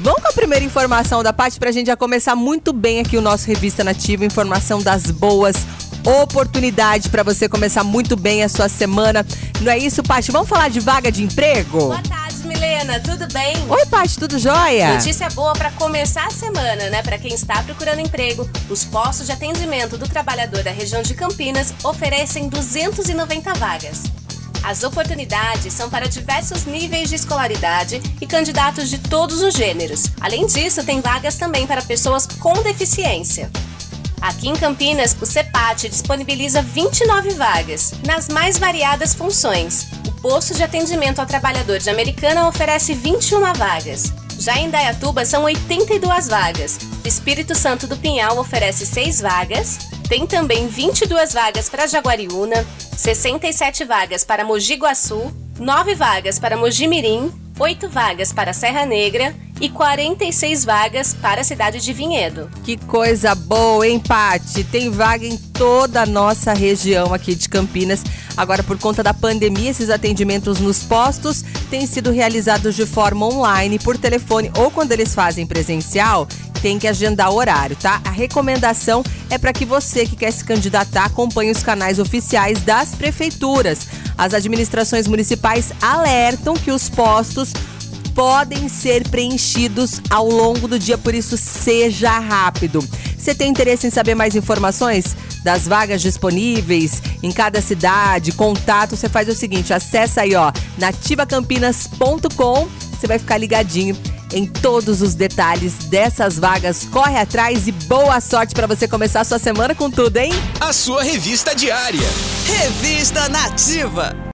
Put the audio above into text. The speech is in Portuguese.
Vamos com a primeira informação da parte pra gente já começar muito bem aqui o nosso Revista Nativa, informação das boas oportunidade para você começar muito bem a sua semana. Não é isso, Paty? Vamos falar de vaga de emprego? Boa tarde, Milena. Tudo bem? Oi, Paty, tudo jóia? Notícia boa para começar a semana, né? Para quem está procurando emprego, os postos de atendimento do trabalhador da região de Campinas oferecem 290 vagas. As oportunidades são para diversos níveis de escolaridade e candidatos de todos os gêneros. Além disso, tem vagas também para pessoas com deficiência. Aqui em Campinas, o CEPAT disponibiliza 29 vagas, nas mais variadas funções. O posto de atendimento ao trabalhador de Americana oferece 21 vagas. Já em Dayatuba são 82 vagas. Espírito Santo do Pinhal oferece 6 vagas. Tem também 22 vagas para Jaguariúna, 67 vagas para Mogi Guaçu, 9 vagas para Mogi Mirim, 8 vagas para Serra Negra e 46 vagas para a cidade de Vinhedo. Que coisa boa, hein, Pati? Tem vaga em toda a nossa região aqui de Campinas. Agora, por conta da pandemia, esses atendimentos nos postos têm sido realizados de forma online, por telefone ou quando eles fazem presencial, tem que agendar horário, tá? A recomendação é para que você que quer se candidatar acompanhe os canais oficiais das prefeituras. As administrações municipais alertam que os postos podem ser preenchidos ao longo do dia, por isso seja rápido. Você tem interesse em saber mais informações das vagas disponíveis em cada cidade, contato, você faz o seguinte, acessa aí, ó, nativacampinas.com, você vai ficar ligadinho em todos os detalhes dessas vagas. Corre atrás e boa sorte para você começar a sua semana com tudo, hein? A sua revista diária. Revista Nativa.